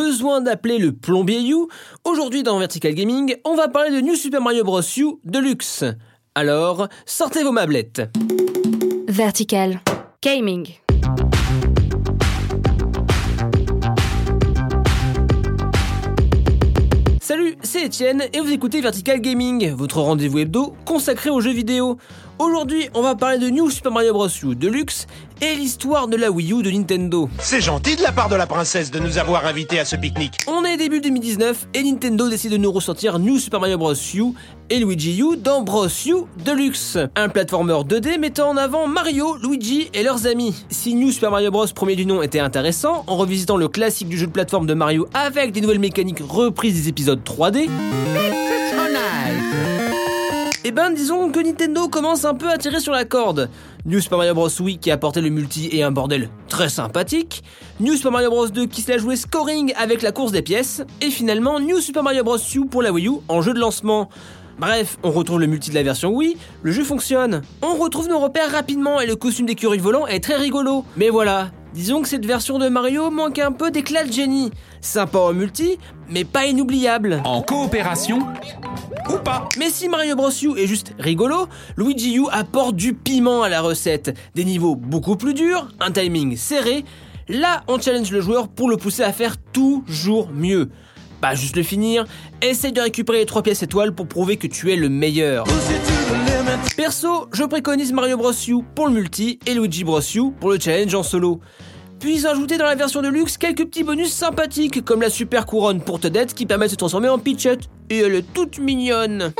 besoin d'appeler le plombier You Aujourd'hui dans Vertical Gaming, on va parler de New Super Mario Bros. U Deluxe. Alors, sortez vos mablettes. Vertical Gaming. Salut, c'est Étienne et vous écoutez Vertical Gaming, votre rendez-vous hebdo consacré aux jeux vidéo. Aujourd'hui, on va parler de New Super Mario Bros. U Deluxe et l'histoire de la Wii U de Nintendo. C'est gentil de la part de la princesse de nous avoir invités à ce pique-nique. On est début 2019 et Nintendo décide de nous ressortir New Super Mario Bros. U et Luigi U dans Bros. U Deluxe, un platformer 2D mettant en avant Mario, Luigi et leurs amis. Si New Super Mario Bros. premier du nom était intéressant, en revisitant le classique du jeu de plateforme de Mario avec des nouvelles mécaniques reprises des épisodes 3D, eh ben disons que Nintendo commence un peu à tirer sur la corde. New Super Mario Bros. Wii qui apportait le multi et un bordel très sympathique, New Super Mario Bros. 2 qui se la jouait scoring avec la course des pièces, et finalement New Super Mario Bros. U pour la Wii U en jeu de lancement. Bref, on retrouve le multi de la version Wii, le jeu fonctionne. On retrouve nos repères rapidement et le costume d'écureuil volant est très rigolo. Mais voilà, disons que cette version de Mario manque un peu d'éclat de génie. Sympa en multi, mais pas inoubliable. En coopération ou pas Mais si Mario Bros U est juste rigolo, Luigi U apporte du piment à la recette. Des niveaux beaucoup plus durs, un timing serré. Là, on challenge le joueur pour le pousser à faire toujours mieux. Pas juste le finir, essaye de récupérer les 3 pièces étoiles pour prouver que tu es le meilleur. Perso, je préconise Mario Bros U pour le multi et Luigi Bros U pour le challenge en solo. Puis ajouter dans la version de luxe quelques petits bonus sympathiques comme la super couronne pour Toadette qui permet de se transformer en Peachette. Et elle est toute mignonne.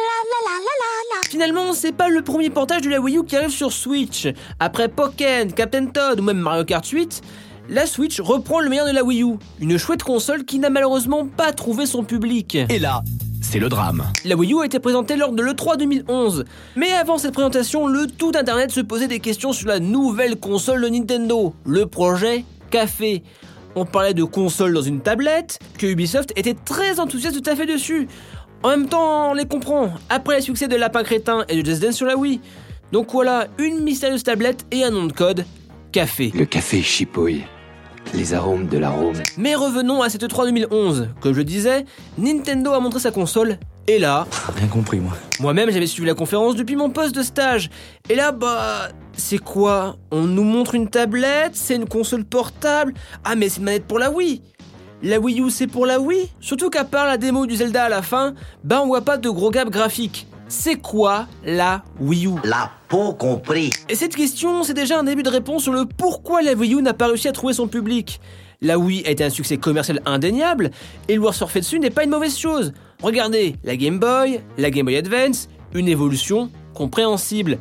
Finalement, c'est pas le premier portage de la Wii U qui arrive sur Switch. Après Pokken, Captain Toad ou même Mario Kart 8, la Switch reprend le meilleur de la Wii U. Une chouette console qui n'a malheureusement pas trouvé son public. Et là, c'est le drame. La Wii U a été présentée lors de l'E3 2011. Mais avant cette présentation, le tout internet se posait des questions sur la nouvelle console de Nintendo, le projet Café. On parlait de console dans une tablette, que Ubisoft était très enthousiaste tout à fait dessus. En même temps, on les comprend, après le succès de Lapin Crétin et de Just Dance sur la Wii. Donc voilà, une mystérieuse tablette et un nom de code, Café. Le café chipouille. Les arômes de l'arôme. Mais revenons à cette 3 2011. Comme je disais, Nintendo a montré sa console, et là, Rien compris, moi. moi-même j'avais suivi la conférence depuis mon poste de stage. Et là, bah, c'est quoi? On nous montre une tablette, c'est une console portable. Ah, mais c'est une manette pour la Wii. La Wii U, c'est pour la Wii? Surtout qu'à part la démo du Zelda à la fin, bah on voit pas de gros gap graphique. C'est quoi la Wii U La peau compris. Et cette question, c'est déjà un début de réponse sur le pourquoi la Wii U n'a pas réussi à trouver son public. La Wii a été un succès commercial indéniable, et le surfer dessus n'est pas une mauvaise chose. Regardez, la Game Boy, la Game Boy Advance, une évolution compréhensible.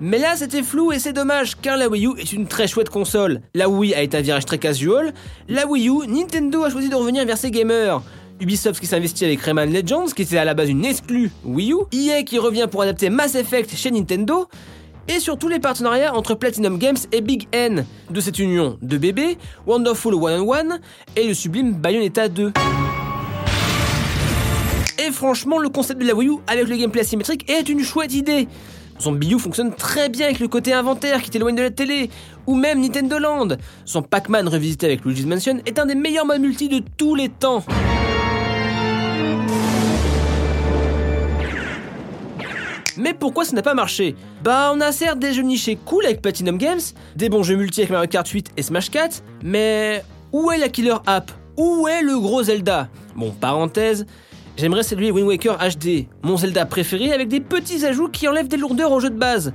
Mais là, c'était flou et c'est dommage, car la Wii U est une très chouette console. La Wii a été un virage très casual. La Wii U, Nintendo a choisi de revenir vers ses gamers. Ubisoft qui s'investit avec Rayman Legends, qui était à la base une exclue Wii U, EA qui revient pour adapter Mass Effect chez Nintendo, et surtout les partenariats entre Platinum Games et Big N. De cette union, deux bébés, Wonderful 101 et le sublime Bayonetta 2. Et franchement, le concept de la Wii U avec le gameplay asymétrique est une chouette idée. Zombie U fonctionne très bien avec le côté inventaire qui t'éloigne de la télé, ou même Nintendo Land. Son Pac-Man revisité avec Luigi's Mansion est un des meilleurs modes multi de tous les temps. Mais pourquoi ça n'a pas marché? Bah on a certes des jeux nichés cool avec Platinum Games, des bons jeux multi avec Mario Kart 8 et Smash 4, mais où est la killer app? Où est le gros Zelda? Bon, parenthèse, j'aimerais saluer Wind Waker HD, mon Zelda préféré avec des petits ajouts qui enlèvent des lourdeurs au jeu de base.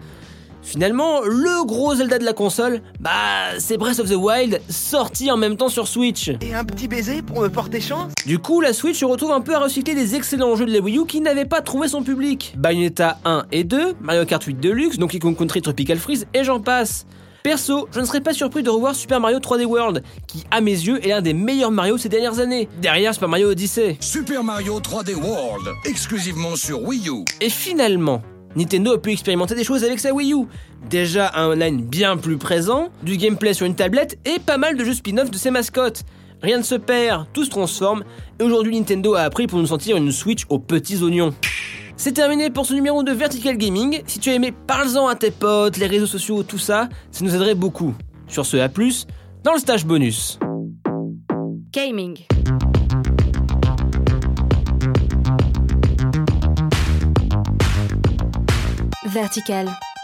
Finalement, le gros Zelda de la console, bah c'est Breath of the Wild sorti en même temps sur Switch. Et un petit baiser pour me porter chance Du coup, la Switch se retrouve un peu à recycler des excellents jeux de la Wii U qui n'avaient pas trouvé son public. Bayonetta 1 et 2, Mario Kart 8 Deluxe, Donkey Kong Country Tropical Freeze et j'en passe. Perso, je ne serais pas surpris de revoir Super Mario 3D World, qui à mes yeux est l'un des meilleurs Mario ces dernières années, derrière Super Mario Odyssey. Super Mario 3D World, exclusivement sur Wii U. Et finalement, Nintendo a pu expérimenter des choses avec sa Wii U. Déjà un online bien plus présent, du gameplay sur une tablette et pas mal de jeux spin-off de ses mascottes. Rien ne se perd, tout se transforme, et aujourd'hui Nintendo a appris pour nous sentir une Switch aux petits oignons. C'est terminé pour ce numéro de Vertical Gaming. Si tu as aimé, parle-en à tes potes, les réseaux sociaux, tout ça, ça nous aiderait beaucoup. Sur ce, à plus, dans le stage bonus. Gaming. Vertical.